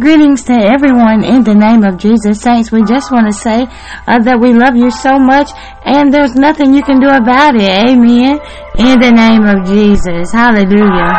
Greetings to everyone in the name of Jesus. Saints, we just want to say uh, that we love you so much and there's nothing you can do about it. Amen. In the name of Jesus. Hallelujah.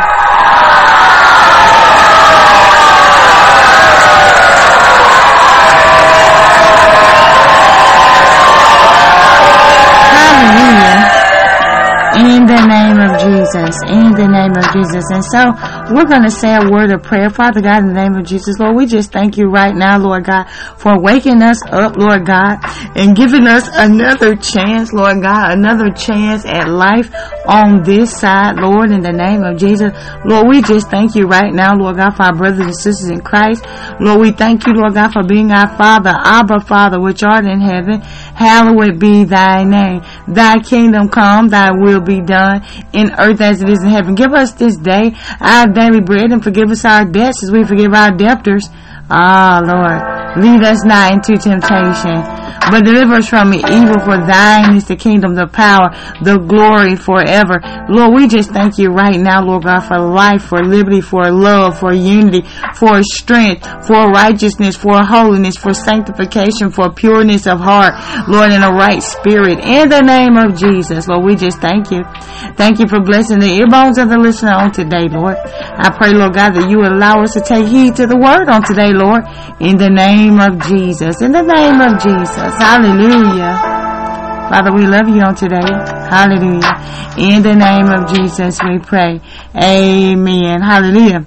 in the name of Jesus, in the name of Jesus. And so we're going to say a word of prayer. Father God, in the name of Jesus, Lord, we just thank you right now, Lord God, for waking us up, Lord God, and giving us another chance, Lord God, another chance at life on this side, Lord, in the name of Jesus. Lord, we just thank you right now, Lord God, for our brothers and sisters in Christ. Lord, we thank you, Lord God, for being our Father, Abba Father, which art in heaven. Hallowed be thy name. Thy kingdom come, thy will be done in earth as it is in heaven. Give us this day our daily bread and forgive us our debts as we forgive our debtors. Ah, Lord, lead us not into temptation, but deliver us from evil. For thine is the kingdom, the power, the glory forever. Lord, we just thank you right now, Lord God, for life, for liberty, for love, for unity, for strength, for righteousness, for holiness, for sanctification, for pureness of heart, Lord, in a right spirit. In the name of Jesus, Lord, we just thank you. Thank you for blessing the earbones of the listener on today, Lord. I pray, Lord God, that you allow us to take heed to the word on today, Lord, in the name of Jesus. In the name of Jesus. Hallelujah. Father, we love you on today. Hallelujah. In the name of Jesus, we pray. Amen. Hallelujah.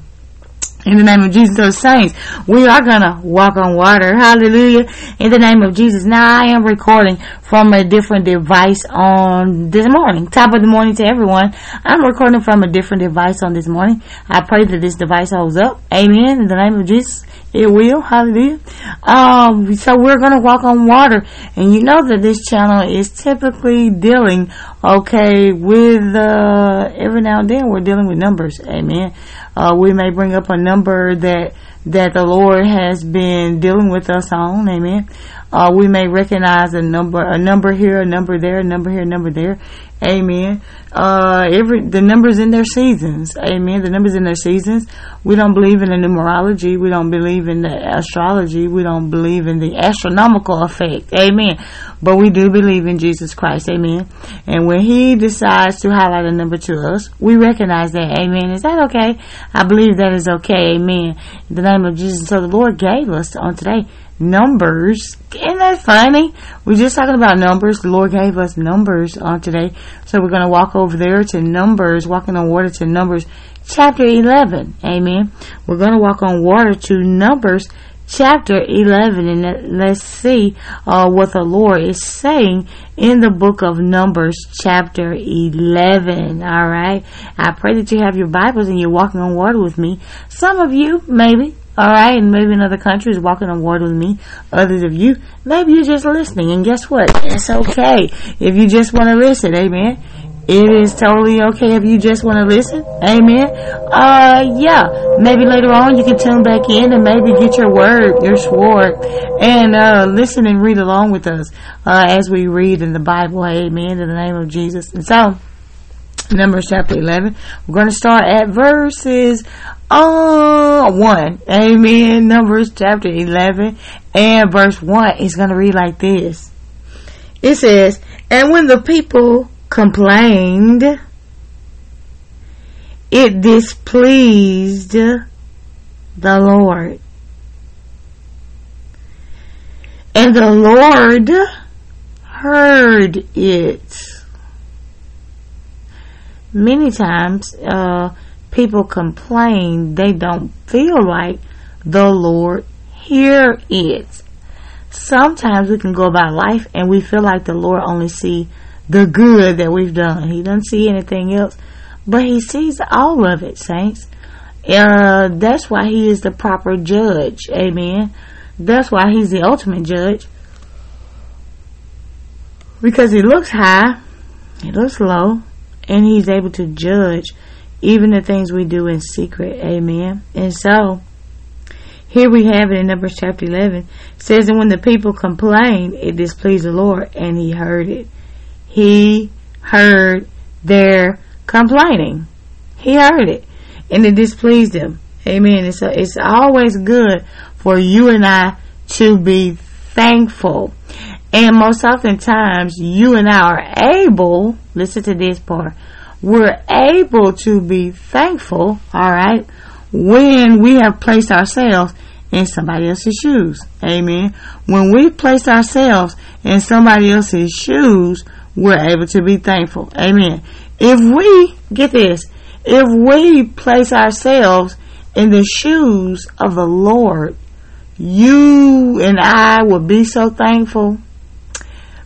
In the name of Jesus, those saints, we are gonna walk on water. Hallelujah. In the name of Jesus. Now I am recording from a different device on this morning. Top of the morning to everyone. I'm recording from a different device on this morning. I pray that this device holds up. Amen. In the name of Jesus. It will. Hallelujah. Um, so we're going to walk on water. And you know that this channel is typically dealing, okay, with, uh, every now and then we're dealing with numbers. Amen. Uh, we may bring up a number that, that the Lord has been dealing with us on. Amen. Uh, we may recognize a number, a number here, a number there, a number here, a number there. Amen. Uh, every, the numbers in their seasons. Amen. The numbers in their seasons. We don't believe in the numerology. We don't believe in the astrology. We don't believe in the astronomical effect. Amen. But we do believe in Jesus Christ. Amen. And when He decides to highlight a number to us, we recognize that. Amen. Is that okay? I believe that is okay. Amen. In the name of Jesus. So the Lord gave us on today numbers. Isn't that funny? We're just talking about numbers. The Lord gave us numbers on today. So we're going to walk over there to Numbers, walking on water to Numbers chapter 11. Amen. We're going to walk on water to Numbers chapter 11 and let's see uh, what the Lord is saying in the book of Numbers chapter 11. All right. I pray that you have your Bibles and you're walking on water with me. Some of you, maybe, Alright, and maybe in other countries walking on water with me. Others of you, maybe you're just listening. And guess what? It's okay. If you just want to listen, amen. It is totally okay if you just want to listen. Amen. Uh, yeah. Maybe later on you can tune back in and maybe get your word, your sword, and, uh, listen and read along with us, uh, as we read in the Bible. Amen. In the name of Jesus. And so, Numbers chapter 11. We're going to start at verses uh, 1. Amen. Numbers chapter 11 and verse 1 is going to read like this. It says, And when the people complained, it displeased the Lord. And the Lord heard it many times uh, people complain they don't feel like the Lord hear it. Sometimes we can go about life and we feel like the Lord only see the good that we've done. He doesn't see anything else, but He sees all of it, saints. Uh, that's why He is the proper judge. Amen. That's why He's the ultimate judge. Because He looks high, He looks low, and he's able to judge even the things we do in secret. Amen. And so, here we have it in Numbers chapter 11. It says, And when the people complained, it displeased the Lord, and he heard it. He heard their complaining. He heard it, and it displeased him. Amen. It's, a, it's always good for you and I to be thankful. And most oftentimes, you and I are able, listen to this part, we're able to be thankful, alright, when we have placed ourselves in somebody else's shoes. Amen. When we place ourselves in somebody else's shoes, we're able to be thankful. Amen. If we, get this, if we place ourselves in the shoes of the Lord, you and I will be so thankful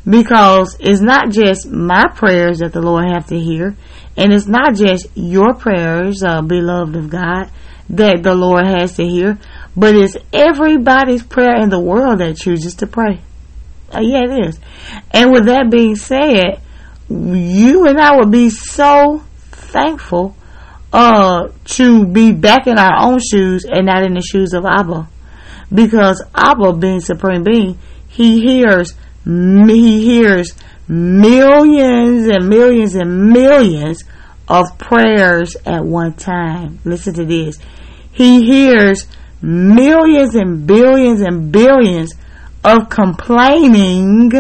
because it's not just my prayers that the Lord have to hear, and it's not just your prayers, uh, beloved of God, that the Lord has to hear, but it's everybody's prayer in the world that chooses to pray. Uh, yeah, it is. And with that being said, you and I would be so thankful uh, to be back in our own shoes and not in the shoes of Abba. Because Abba, being supreme being, he hears he hears millions and millions and millions of prayers at one time. Listen to this. He hears millions and billions and billions of complaining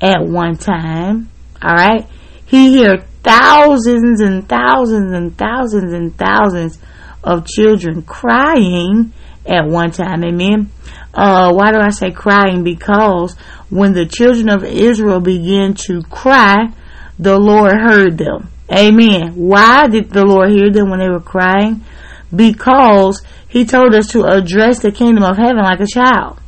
at one time. All right. He hears thousands and thousands and thousands and thousands of children crying at one time. Amen. Uh, why do I say crying? Because when the children of Israel began to cry, the Lord heard them. Amen. Why did the Lord hear them when they were crying? Because He told us to address the kingdom of heaven like a child.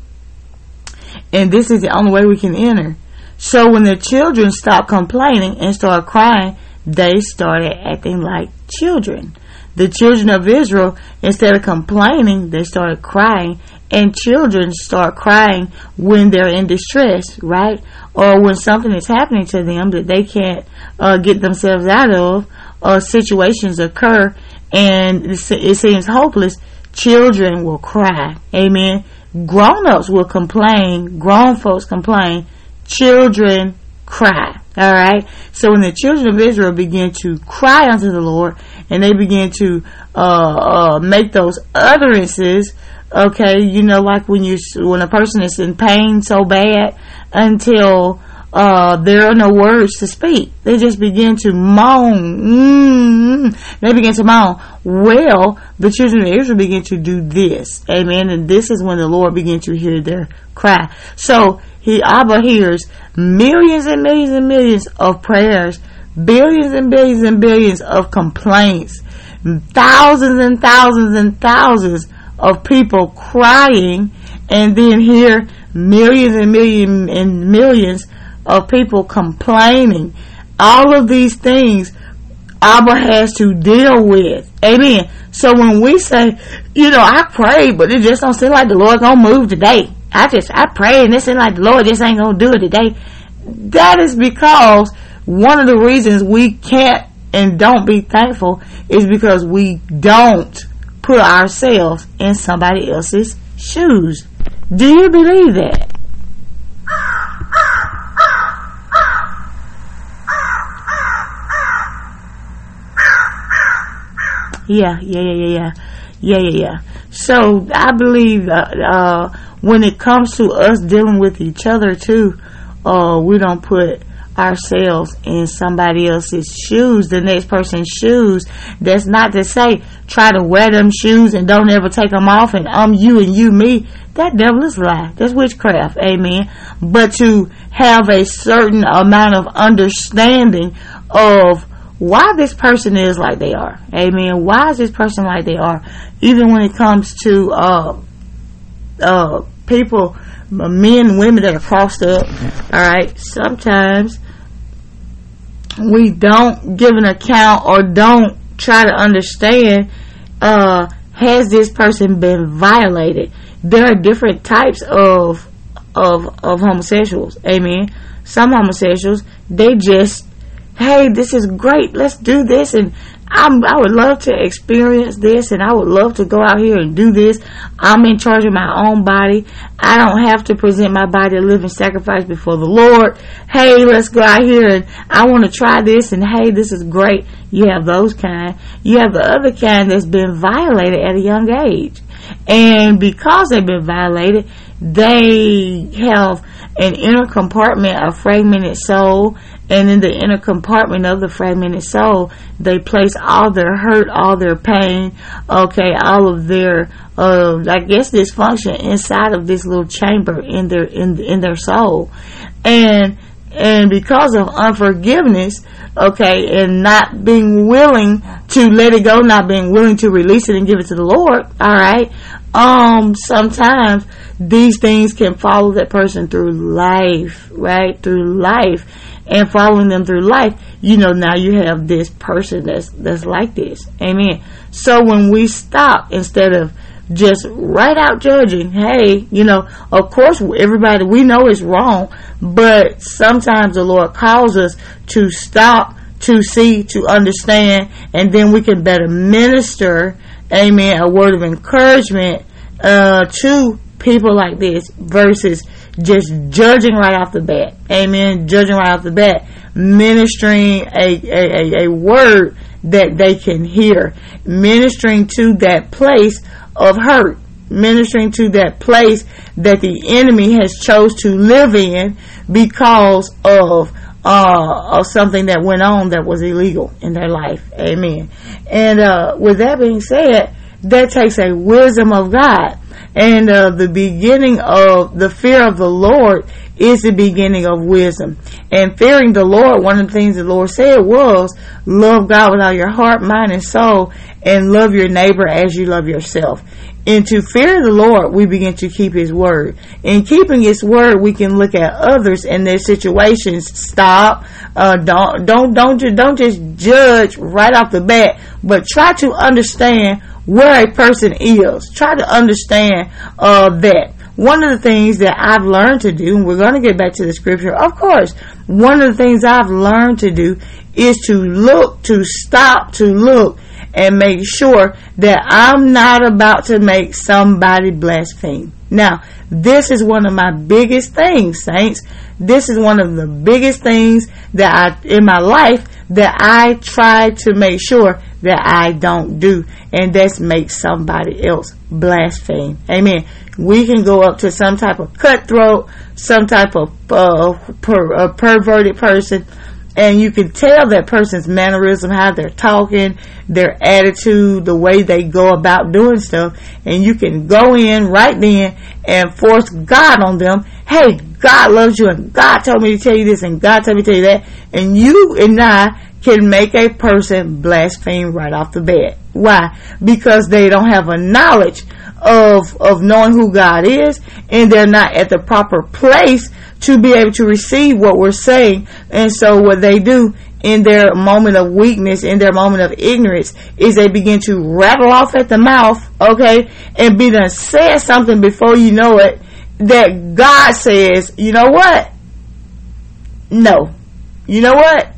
And this is the only way we can enter. So when the children stopped complaining and started crying, they started acting like children. The children of Israel, instead of complaining, they started crying. And children start crying when they're in distress, right? Or when something is happening to them that they can't uh, get themselves out of, or situations occur and it seems hopeless, children will cry. Amen. Grown ups will complain. Grown folks complain. Children cry. All right. So when the children of Israel began to cry unto the Lord and they began to uh, uh, make those utterances, okay, you know, like when you when a person is in pain so bad until uh, there are no words to speak. They just begin to moan. Mm-hmm. They begin to moan. Well, the children of Israel begin to do this. Amen. And this is when the Lord began to hear their cry. So he Abba hears millions and millions and millions of prayers, billions and billions and billions of complaints, thousands and thousands and thousands of people crying, and then hear millions and millions and millions of people complaining. All of these things Abba has to deal with. Amen. So when we say, you know, I pray, but it just don't seem like the Lord gonna move today. I just, I pray and it seems like the Lord just ain't gonna do it today. That is because one of the reasons we can't and don't be thankful is because we don't put ourselves in somebody else's shoes. Do you believe that? Yeah, yeah, yeah, yeah, yeah, yeah, yeah. So I believe uh, uh, when it comes to us dealing with each other too, uh, we don't put ourselves in somebody else's shoes, the next person's shoes. That's not to say try to wear them shoes and don't ever take them off and I'm you and you me. That devil is lie. That's witchcraft. Amen. But to have a certain amount of understanding of why this person is like they are. Amen. Why is this person like they are? Even when it comes to uh, uh, people, men women that are crossed up. All right. Sometimes we don't give an account or don't try to understand. Uh, has this person been violated? There are different types of of of homosexuals. Amen. Some homosexuals they just hey, this is great. Let's do this. And I'm, I would love to experience this and I would love to go out here and do this. I'm in charge of my own body. I don't have to present my body a living sacrifice before the Lord. Hey, let's go out here and I want to try this and hey, this is great. You have those kind. You have the other kind that's been violated at a young age. And because they've been violated, they have an inner compartment, a fragmented soul, and in the inner compartment of the fragmented soul, they place all their hurt, all their pain, okay, all of their, uh, I guess dysfunction inside of this little chamber in their, in, in their soul. And, and because of unforgiveness, okay, and not being willing to let it go, not being willing to release it and give it to the Lord, alright, um, sometimes these things can follow that person through life, right? Through life and following them through life, you know, now you have this person that's, that's like this. Amen. So when we stop instead of just right out judging, hey, you know, of course everybody we know is wrong, but sometimes the Lord calls us to stop, to see, to understand, and then we can better minister, amen, a word of encouragement uh, to people like this versus just judging right off the bat. Amen. Judging right off the bat. Ministering a, a, a, word that they can hear. Ministering to that place of hurt. Ministering to that place that the enemy has chose to live in because of uh, of something that went on that was illegal in their life. Amen. And uh, with that being said, that takes a wisdom of God and uh, the beginning of the fear of the Lord is the beginning of wisdom. And fearing the Lord, one of the things the Lord said was, love God with all your heart, mind, and soul, and love your neighbor as you love yourself. And to fear the Lord, we begin to keep His word. In keeping His word, we can look at others and their situations. Stop. Uh, don't don't don't don't just judge right off the bat, but try to understand where a person is. Try to understand uh, that. One of the things that I've learned to do, and we're going to get back to the scripture, of course, one of the things I've learned to do is to look, to stop, to look, and make sure that I'm not about to make somebody blaspheme. Now, this is one of my biggest things, saints. This is one of the biggest things that I, in my life, that I try to make sure that I don't do, and that's make somebody else blaspheme. Amen. We can go up to some type of cutthroat, some type of uh, per, perverted person, and you can tell that person's mannerism, how they're talking, their attitude, the way they go about doing stuff, and you can go in right then and force God on them. Hey, God loves you, and God told me to tell you this, and God told me to tell you that, and you and I can make a person blaspheme right off the bat. Why? Because they don't have a knowledge of of knowing who God is and they're not at the proper place to be able to receive what we're saying. And so what they do in their moment of weakness, in their moment of ignorance, is they begin to rattle off at the mouth, okay, and be done said something before you know it that God says, you know what? No. You know what?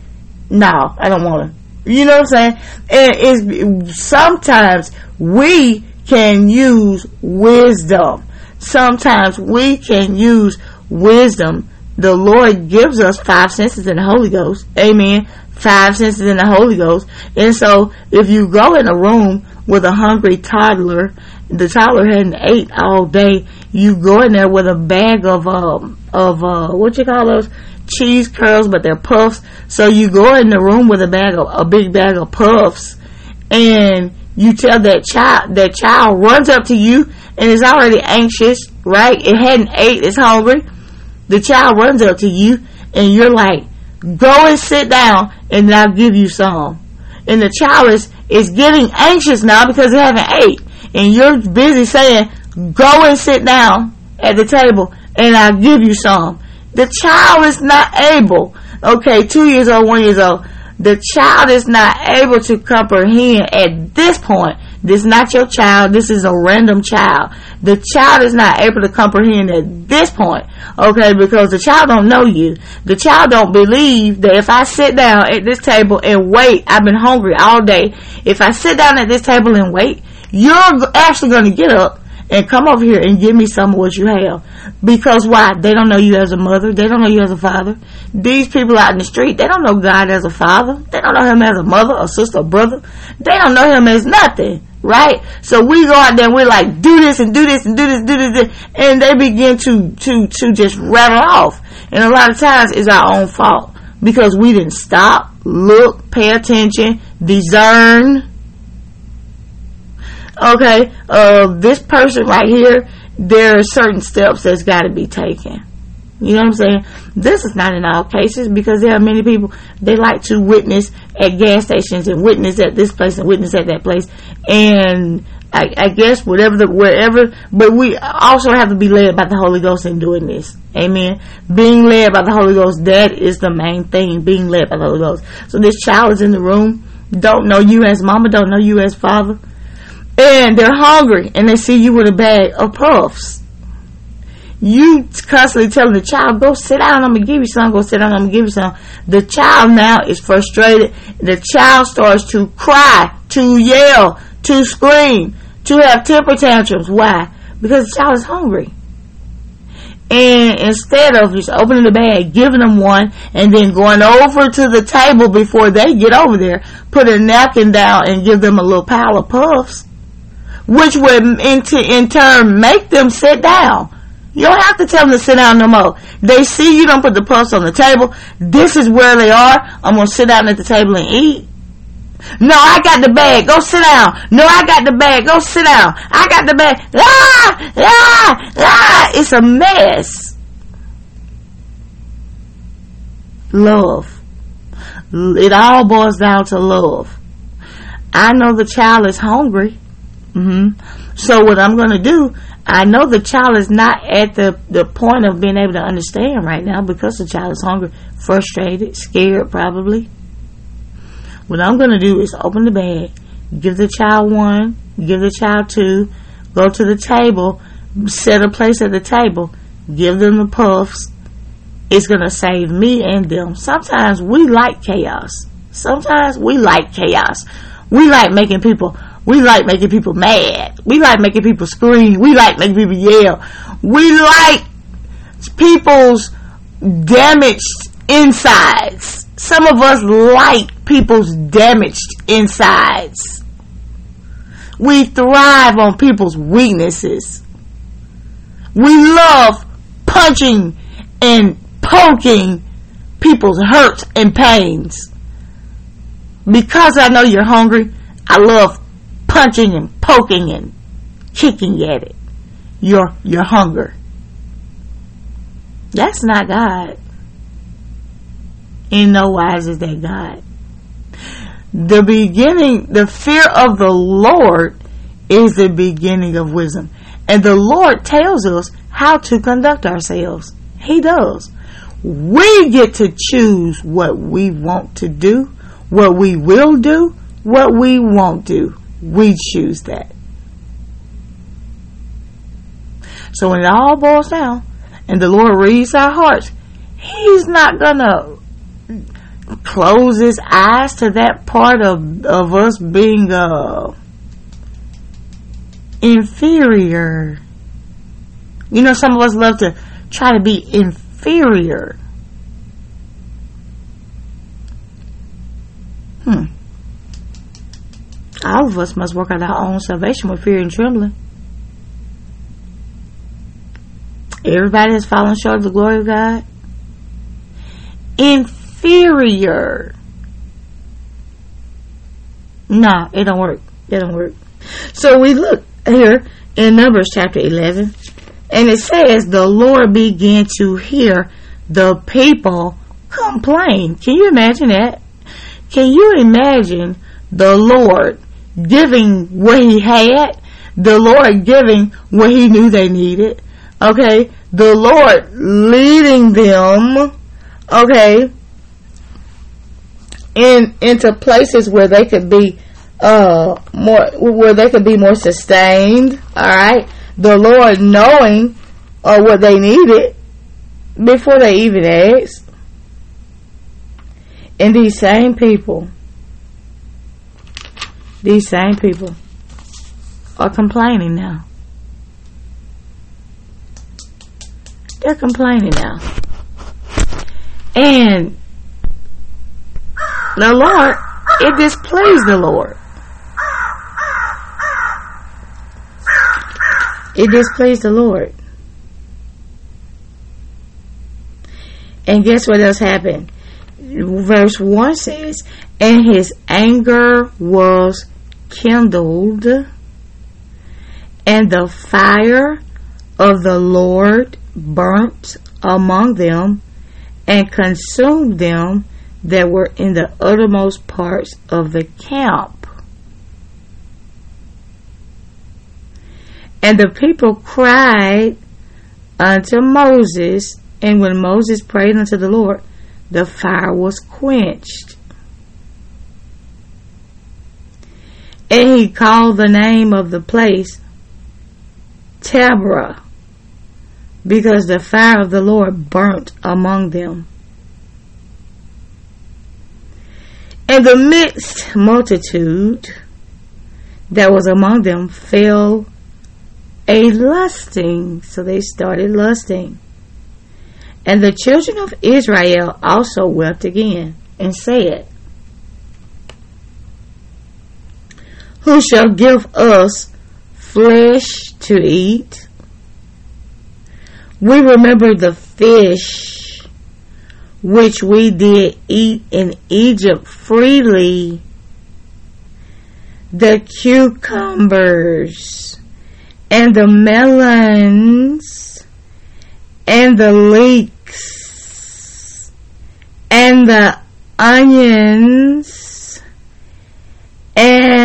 no, I don't want to. You know what I'm saying? And it's sometimes we can use wisdom. Sometimes we can use wisdom. The Lord gives us five senses in the Holy Ghost. Amen. Five senses in the Holy Ghost. And so if you go in a room with a hungry toddler, the toddler hadn't ate all day, you go in there with a bag of, um, of, uh, what you call those? cheese curls, but they're puffs. So you go in the room with a bag of a big bag of puffs, and you tell that child that child runs up to you and is already anxious, right? It hadn't ate, it's hungry. The child runs up to you, and you're like, "Go and sit down, and I'll give you some." And the child is is getting anxious now because they haven't ate, and you're busy saying, "Go and sit down at the table, and I'll give you some." The child is not able, okay, two years old, one years old, the child is not able to comprehend at this point This is not your child. This is a random child. The child is not able to comprehend at this point, okay, because the child don't know you. The child don't believe that if I sit down at this table and wait, I've been hungry all day. If I sit down at this table and wait, you're actually going to get up and come over here and give me some of what you have. Because why? They don't know you as a mother. They don't know you as a father. These people out in the street, they don't know God as a father. They don't know him as a mother, a sister, a brother. They don't know him as nothing. Right? So we go out there and we're like, do this and do this and do this, do this, do this and they begin to, to, to just rattle off. And a lot of times it's our own fault because we didn't stop, look, pay attention, discern, okay, uh, this person right here, there are certain steps that's got to be taken. You know what I'm saying? This is not in all cases because there are many people they like to witness at gas stations and witness at this place and witness at that place, and I, I guess whatever the wherever. But we also have to be led by the Holy Ghost in doing this. Amen. Being led by the Holy Ghost, that is the main thing. Being led by the Holy Ghost. So this child is in the room, don't know you as mama, don't know you as father and they're hungry and they see you with a bag of puffs. You constantly telling the child, go sit down, I'm gonna give you some, go sit down, I'm gonna give you some. The child now is frustrated. The child starts to cry, to yell, to scream, to have temper tantrums. Why? Because the child is hungry. And instead of just opening the bag, giving them one, and then going over to the table before they get over there, put a napkin down and give them a little pile of puffs, which would in, in turn make them sit down. You don't have to tell them to sit down no more. They see you don't put the puffs on the table. This is where they are. I'm going to sit down at the table and eat. No, I got the bag. Go sit down. No, I got the bag. Go sit down. I got the bag. Ah, ah, ah. It's a mess. Love. It all boils down to love. I know the child is hungry. Mm-hmm. So what I'm going to do, I know the child is not at the, the point of being able to understand right now because the child is hungry, frustrated, scared probably. What I'm going to do is open the bag, give the child one, give the child two, go to the table, set a place at the table, give them the puffs. It's going to save me and them. Sometimes we like chaos. Sometimes we like chaos. We like making people we like making people mad. We like making people scream. We like making people yell. We like people's damaged insides. Some of us like people's damaged insides. We thrive on people's weaknesses. We love punching and poking people's hurts and pains. Because I know you're hungry, I love punching and poking and kicking at it. Your your hunger. That's not God. In no wise is that God. The beginning, the fear of the Lord is the beginning of wisdom. And the Lord tells us how to conduct ourselves. He does. We get to choose what we want to do, what we will do, what we won't do. We choose that. So when it all boils down and the Lord reads our hearts, He's not gonna close His eyes to that part of, of us being uh, inferior. You know, some of us love to try to be inferior. Hmm. All of us must work out our own salvation with fear and trembling. Everybody has fallen short of the glory of God. Inferior. Nah, it don't work. It don't work. So we look here in Numbers chapter 11, and it says, The Lord began to hear the people complain. Can you imagine that? Can you imagine the Lord giving what he had, the Lord giving what he knew they needed, okay, the Lord leading them, okay, in into places where they could be uh, more, where they could be more sustained. All right. The Lord knowing uh, what they needed before they even asked. And these same people, these same people are complaining now. They're complaining now. And the Lord, it displeased the Lord. It displeased the Lord. And guess what else happened? Verse 1 says, And his anger was kindled, and the fire of the Lord burnt among them, and consumed them that were in the uttermost parts of the camp. And the people cried unto Moses, and when Moses prayed unto the Lord, the fire was quenched. And he called the name of the place Taberah, because the fire of the Lord burnt among them. And the mixed multitude that was among them fell a lusting. So they started lusting. And the children of Israel also wept again and said, Who shall give us flesh to eat? We remember the fish which we did eat in Egypt freely, the cucumbers and the melons and the leeks and the onions and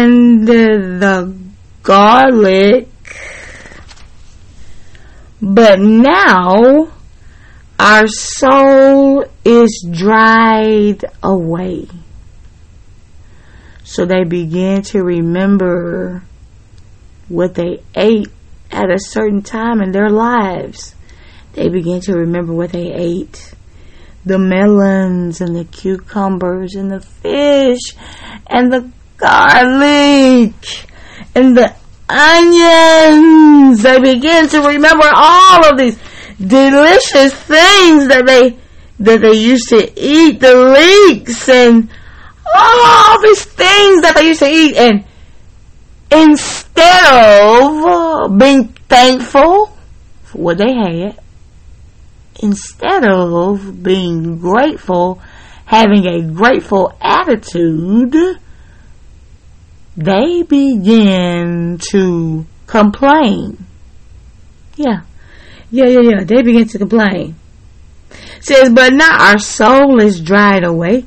the garlic. But now our soul is dried away. So they begin to remember what they ate at a certain time in their lives. They began to remember what they ate. The melons and the cucumbers and the fish and the garlic and the onions. They begin to remember all of these delicious things that they that they used to eat, the leeks and all these things that they used to eat and instead of being thankful for what they had, instead of being grateful, having a grateful attitude, they begin to complain. Yeah. Yeah, yeah, yeah. They begin to complain. It says, but now our soul is dried away.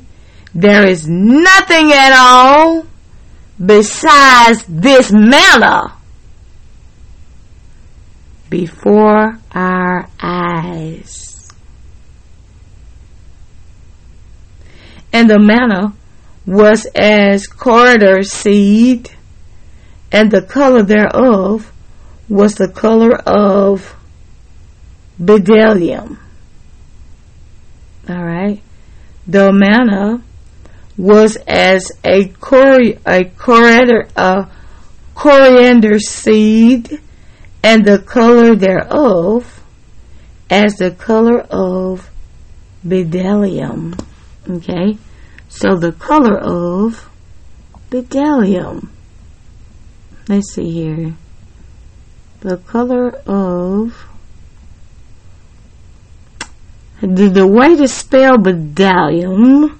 There is nothing at all besides this manna before our eyes. And the manna was as coriander seed, and the color thereof was the color of bdellium. All right. The manna was as a, cori- a coriander, a coriander seed, and the color thereof as the color of bdellium. Okay, so the color of bdellium. Let's see here. The color of the, the way to spell bdellium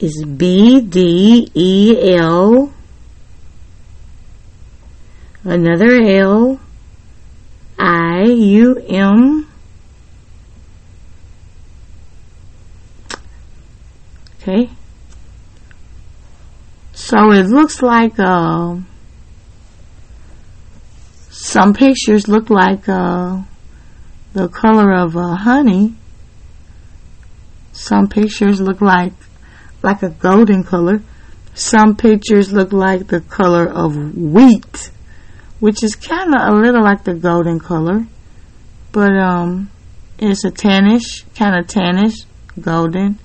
is B D E L, another L, I U M, okay. So it looks like uh, some pictures look like uh, the color of uh, honey. Some pictures look like like a golden color. Some pictures look like the color of wheat, which is kind of a little like the golden color, but um, it's a tannish, kind of tannish, golden.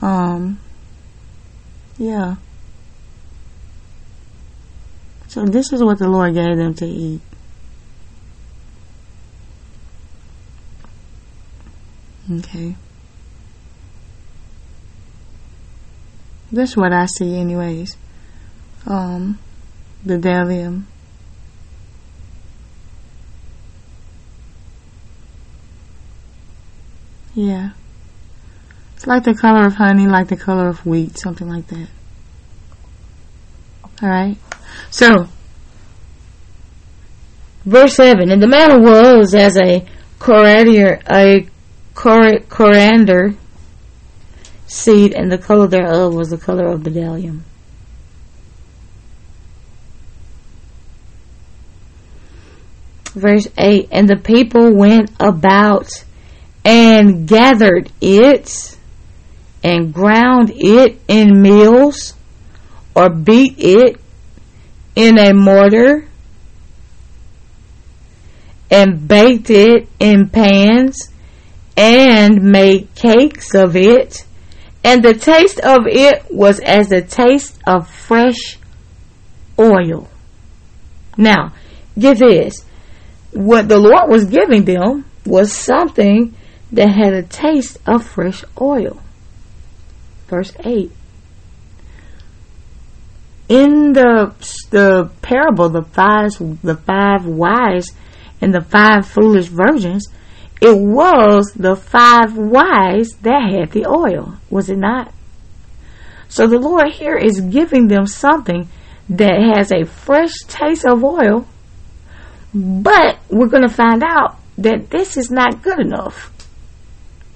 Um, yeah. So this is what the Lord gave them to eat. Okay. That's what I see anyways. Um, the bdellium. Yeah. It's like the color of honey, like the color of wheat, something like that. Alright? So, verse 7, And the matter was as a coriander, a coriander seed, and the color thereof was the color of bdellium. Verse 8, And the people went about and gathered it and ground it in mills or beat it in a mortar and baked it in pans and made cakes of it. And the taste of it was as the taste of fresh oil. Now, get this. What the Lord was giving them was something that had a taste of fresh oil. Verse 8. In the the parable, the five the five wise and the five foolish virgins, it was the five wise that had the oil, was it not? So the Lord here is giving them something that has a fresh taste of oil, but we're going to find out that this is not good enough.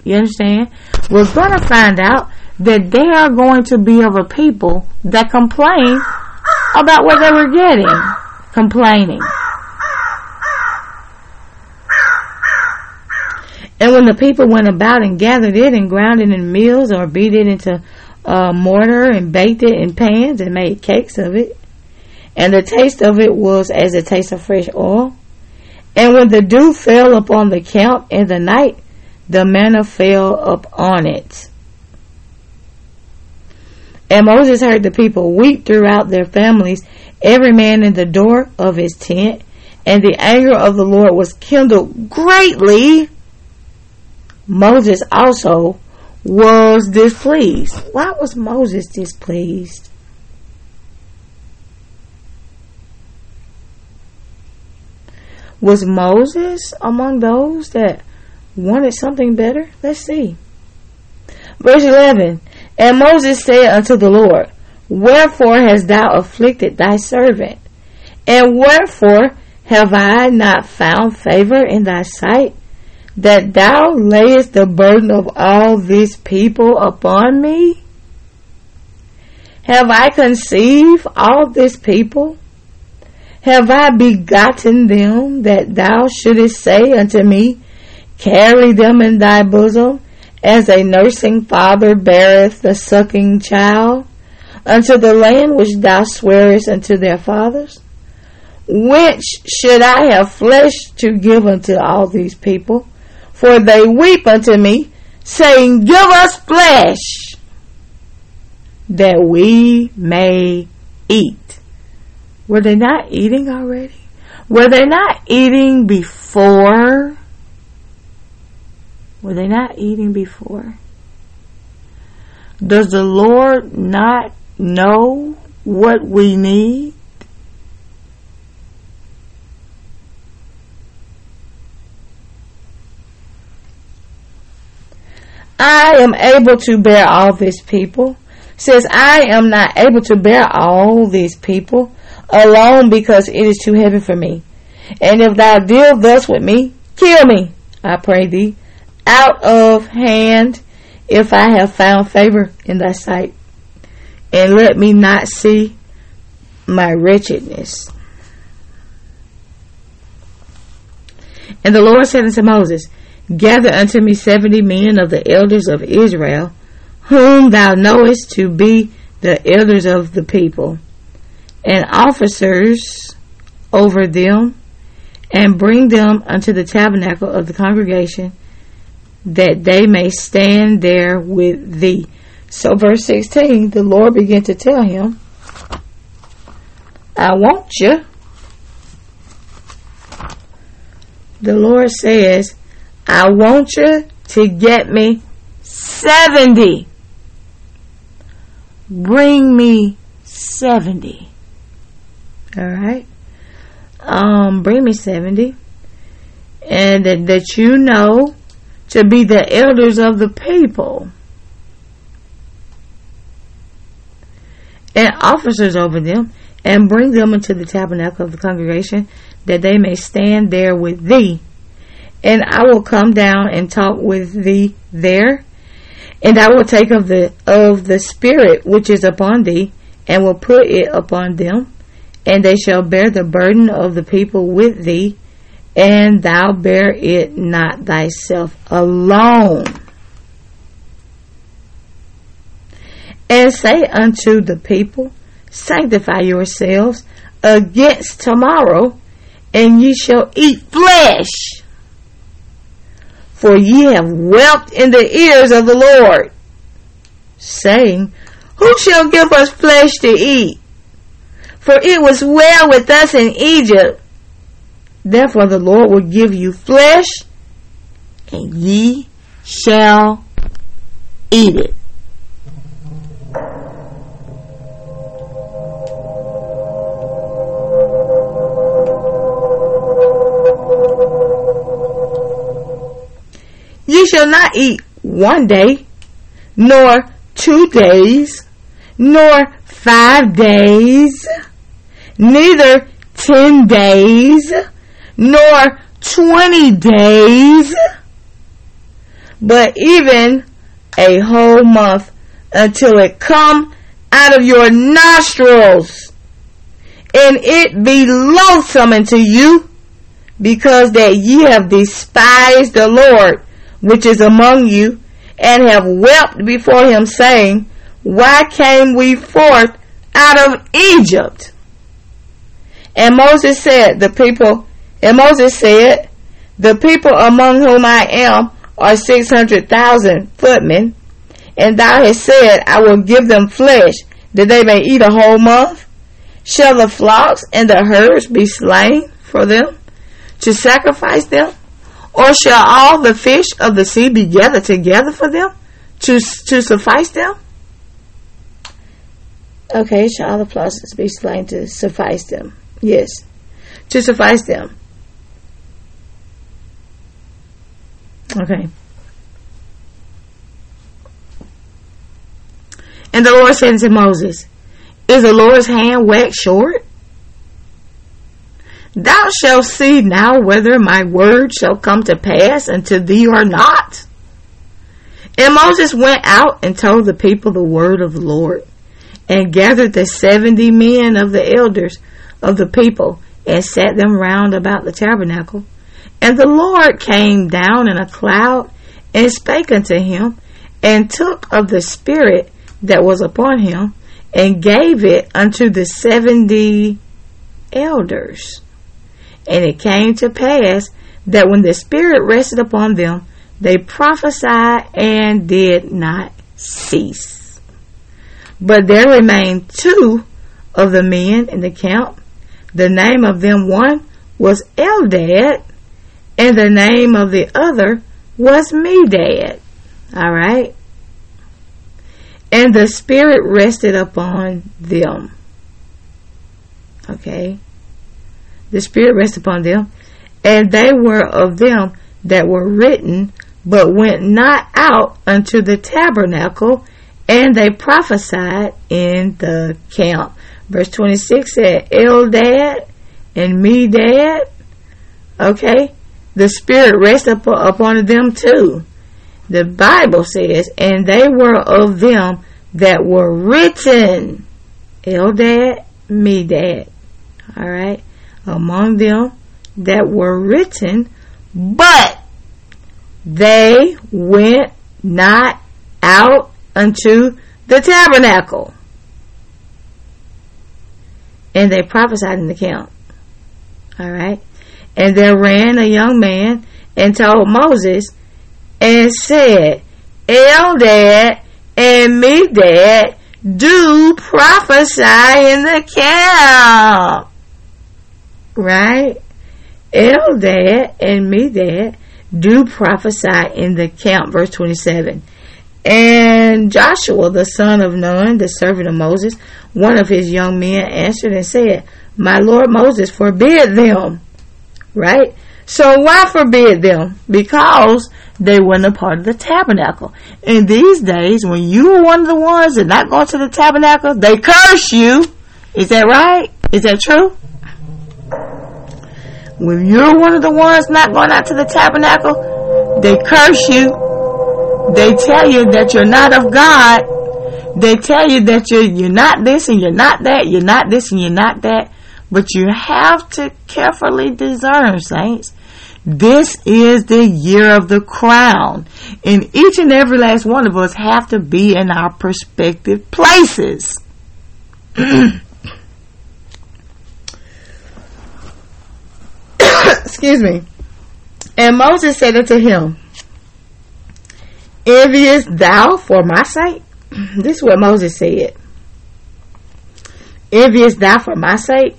You understand? We're going to find out that they are going to be of a people that complain about what they were getting. Complaining. And when the people went about and gathered it and ground it in mills or beat it into a mortar and baked it in pans and made cakes of it, and the taste of it was as the taste of fresh oil. And when the dew fell upon the camp in the night, the manna fell upon it. And Moses heard the people weep throughout their families, every man in the door of his tent, and the anger of the Lord was kindled greatly. Moses also was displeased. Why was Moses displeased? Was Moses among those that wanted something better? Let's see. Verse 11 And Moses said unto the Lord, Wherefore hast thou afflicted thy servant? And wherefore have I not found favor in thy sight, that thou layest the burden of all these people upon me? Have I conceived all this people? Have I begotten them that thou shouldest say unto me, Carry them in thy bosom, as a nursing father beareth the sucking child, unto the land which thou swearest unto their fathers? Which should I have flesh to give unto all these people? For they weep unto me, saying, Give us flesh, that we may eat. Were they not eating already? Were they not eating before were they not eating before? Does the Lord not know what we need? I am able to bear all these people. Says I am not able to bear all these people alone because it is too heavy for me. And if thou deal thus with me, kill me, I pray thee, out of hand if I have found favor in thy sight, and let me not see my wretchedness. And the Lord said unto Moses, Gather unto me seventy men of the elders of Israel, whom thou knowest to be the elders of the people, and officers over them, and bring them unto the tabernacle of the congregation, that they may stand there with thee. So, verse 16, the Lord began to tell him, I want you. The Lord says, I want you to get me 70. Bring me 70. Alright? Um, bring me 70. And that, that you know to be the elders of the people. And officers over them, and bring them into the tabernacle of the congregation, that they may stand there with thee. And I will come down and talk with thee there, and I will take of the of the spirit which is upon thee, and will put it upon them, and they shall bear the burden of the people with thee, and thou bear it not thyself alone. And say unto the people, Sanctify yourselves against tomorrow, and ye shall eat flesh for ye have wept in the ears of the Lord, saying, Who shall give us flesh to eat? For it was well with us in Egypt. Therefore the Lord will give you flesh, and ye shall eat it. Ye shall not eat one day, nor two days, nor five days, neither ten days, nor twenty days, but even a whole month until it come out of your nostrils and it be loathsome unto you because that ye have despised the Lord which is among you, and have wept before him, saying, Why came we forth out of Egypt? And Moses said, The people, and Moses said, The people among whom I am are six hundred thousand footmen, and thou hast said, I will give them flesh, that they may eat a whole month. Shall the flocks and the herds be slain for them, to sacrifice them? Or shall all the fish of the sea be gathered together for them to, to suffice them? Okay, shall all the flocks be slain to suffice them? Yes, to suffice them. Okay. And the Lord said unto Moses, Is the Lord's hand waxed short? Thou shalt see now whether my word shall come to pass unto thee or not. And Moses went out and told the people the word of the Lord, and gathered the seventy men of the elders of the people, and set them round about the tabernacle. And the Lord came down in a cloud, and spake unto him, and took of the Spirit that was upon him, and gave it unto the seventy elders. And it came to pass that when the Spirit rested upon them, they prophesied and did not cease. But there remained two of the men in the camp. The name of them one was Eldad, and the name of the other was Medad. All right. And the Spirit rested upon them. Okay the Spirit rested upon them, and they were of them that were written, but went not out unto the tabernacle, and they prophesied in the camp. Verse 26 said, Eldad and Medad, okay, the Spirit rested upon them too. The Bible says, and they were of them that were written. Eldad, Medad. Alright among them that were written, but they went not out unto the tabernacle. and they prophesied in the camp. All right. And there ran a young man and told Moses and said, Eldad and Medad do prophesy in the camp. Right? Eldad and Medad do prophesy in the camp. Verse 27. And Joshua, the son of Nun, the servant of Moses, one of his young men answered and said, My Lord Moses, forbid them. Right? So why forbid them? Because they weren't a part of the tabernacle. In these days, when you were one of the ones that not going to the tabernacle, they curse you. Is that right? Is that true? When you're one of the ones not going out to the tabernacle, they curse you they tell you that you're not of God. They tell you that you're, you're not this and you're not that, you're not this and you're not that. But you have to carefully discern, saints. This is the year of the crown. And each and every last one of us have to be in our prospective places. Excuse me. And Moses said unto him, envious thou for my sake? This is what Moses said. Envious thou for my sake?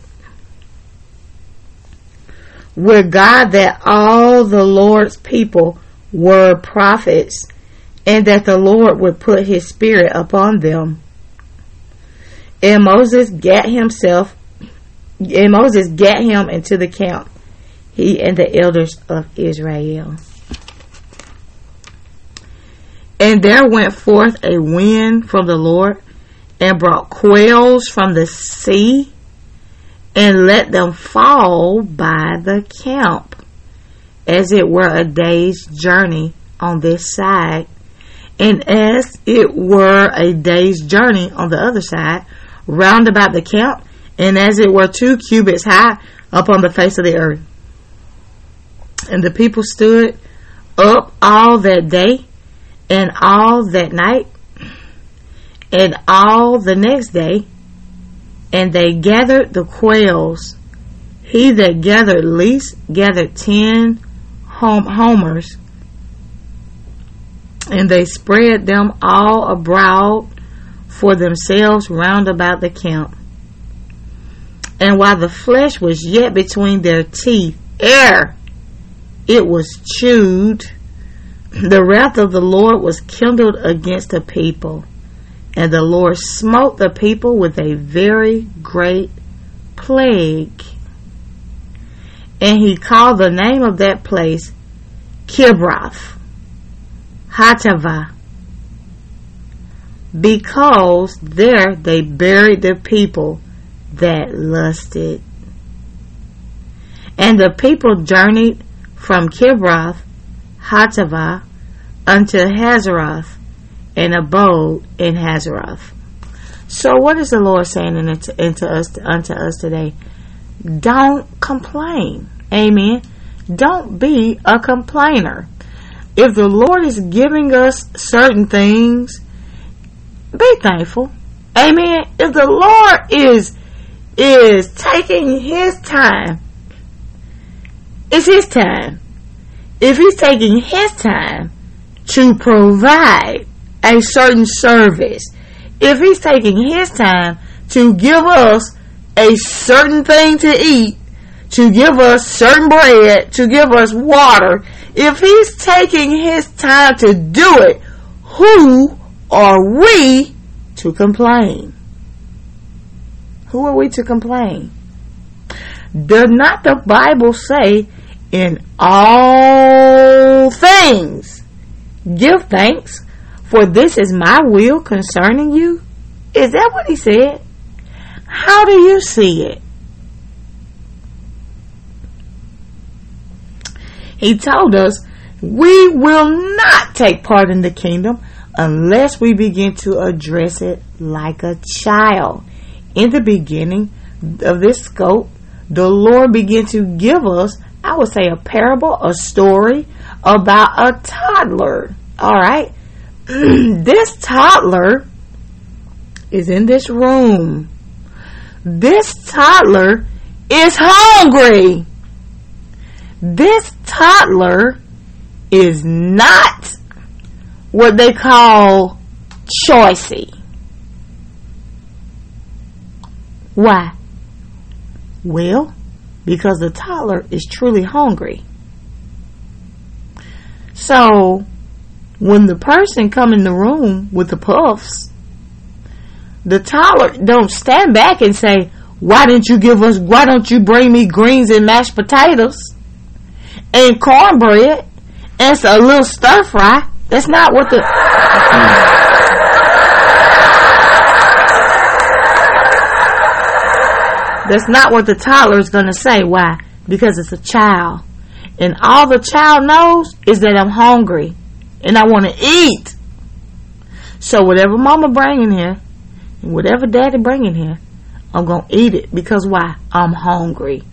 With God that all the Lord's people were prophets, and that the Lord would put his spirit upon them. And Moses got himself, and Moses got him into the camp, he and the elders of Israel. And there went forth a wind from the Lord and brought quails from the sea and let them fall by the camp as it were a day's journey on this side and as it were a day's journey on the other side round about the camp and as it were two cubits high upon the face of the earth. And the people stood up all that day and all that night and all the next day, and they gathered the quails. He that gathered least gathered ten hom- homers, and they spread them all abroad for themselves round about the camp. And while the flesh was yet between their teeth, ere it was chewed, the wrath of the Lord was kindled against the people, and the Lord smote the people with a very great plague. And he called the name of that place Kibroth Hattaavah, because there they buried the people that lusted. And the people journeyed from Kibroth Hattaavah unto Hazeroth and abode in Hazeroth. So what is the Lord saying into, us unto us today? Don't complain. Amen. Don't be a complainer. If the Lord is giving us certain things, be thankful. Amen. If the Lord is is taking his time, it's his time if he's taking his time to provide a certain service, if he's taking his time to give us a certain thing to eat, to give us certain bread, to give us water, if he's taking his time to do it, who are we to complain? Who are we to complain? Does not the Bible say in all things. Give thanks, for this is my will concerning you. Is that what he said? How do you see it? He told us we will not take part in the kingdom unless we begin to address it like a child. In the beginning of this scope, the Lord began to give us I would say a parable, a story about a toddler. All right. this toddler is in this room. this toddler is hungry. This toddler is not what they call choicy. Why? Well, because the toddler is truly hungry. So, when the person come in the room with the puffs, the toddler don't stand back and say, why didn't you give us, why don't you bring me greens and mashed potatoes and cornbread and a little stir fry? That's not what the, that's not what the toddler is going to say. Why? Because it's a child. And all the child knows is that I'm hungry and I want to eat. So whatever mama bringing here and whatever daddy bringing here, I'm going to eat it because why? I'm hungry.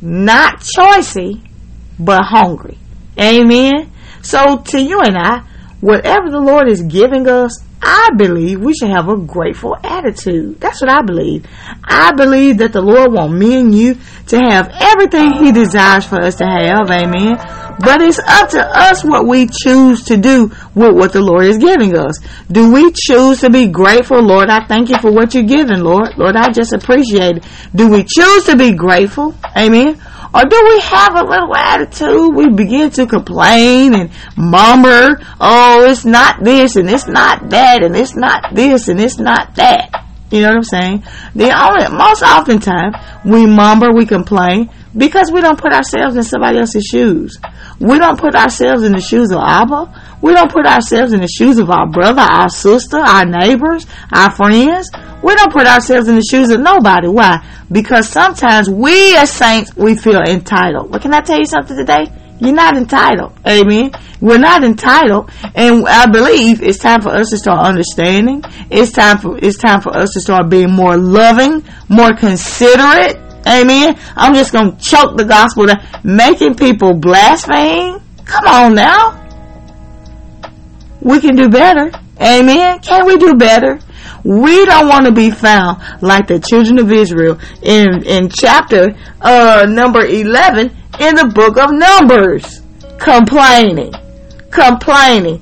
Not choicy, but hungry. Amen. So to you and I, whatever the Lord is giving us, I believe we should have a grateful attitude. That's what I believe. I believe that the Lord wants me and you to have everything He desires for us to have. Amen. But it's up to us what we choose to do with what the Lord is giving us. Do we choose to be grateful? Lord, I thank you for what you're giving, Lord. Lord, I just appreciate it. Do we choose to be grateful? Amen. Or do we have a little attitude? We begin to complain and murmur, oh, it's not this and it's not that and it's not this and it's not that. You know what I'm saying? The only, most oftentimes we murmur, we complain because we don't put ourselves in somebody else's shoes. We don't put ourselves in the shoes of Abba. We don't put ourselves in the shoes of our brother, our sister, our neighbors, our friends. We don't put ourselves in the shoes of nobody. Why? Because sometimes we as saints, we feel entitled. But can I tell you something today? You're not entitled. Amen. We're not entitled. And I believe it's time for us to start understanding. It's time for, it's time for us to start being more loving, more considerate. Amen. I'm just going to choke the gospel down. Making people blaspheme. Come on now. We can do better. Amen. Can we do better? We don't want to be found like the children of Israel in, in chapter, uh, number 11 in the book of Numbers. Complaining. Complaining.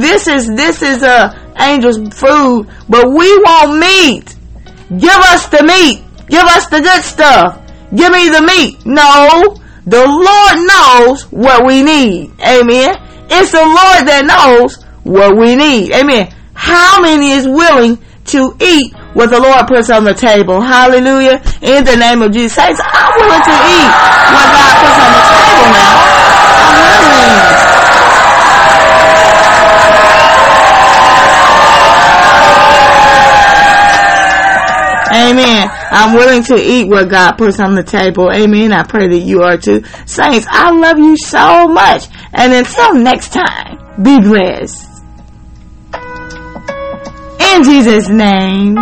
This is, this is, uh, angel's food, but we want meat. Give us the meat. Give us the good stuff. Give me the meat. No. The Lord knows what we need. Amen. It's the Lord that knows what we need. Amen. How many is willing to eat what the Lord puts on the table? Hallelujah. In the name of Jesus. Saints, I'm willing to eat what God puts on the table now. I'm willing. Amen. I'm willing to eat what God puts on the table. Amen. I pray that you are too. Saints, I love you so much. And until next time, be blessed. In Jesus' name.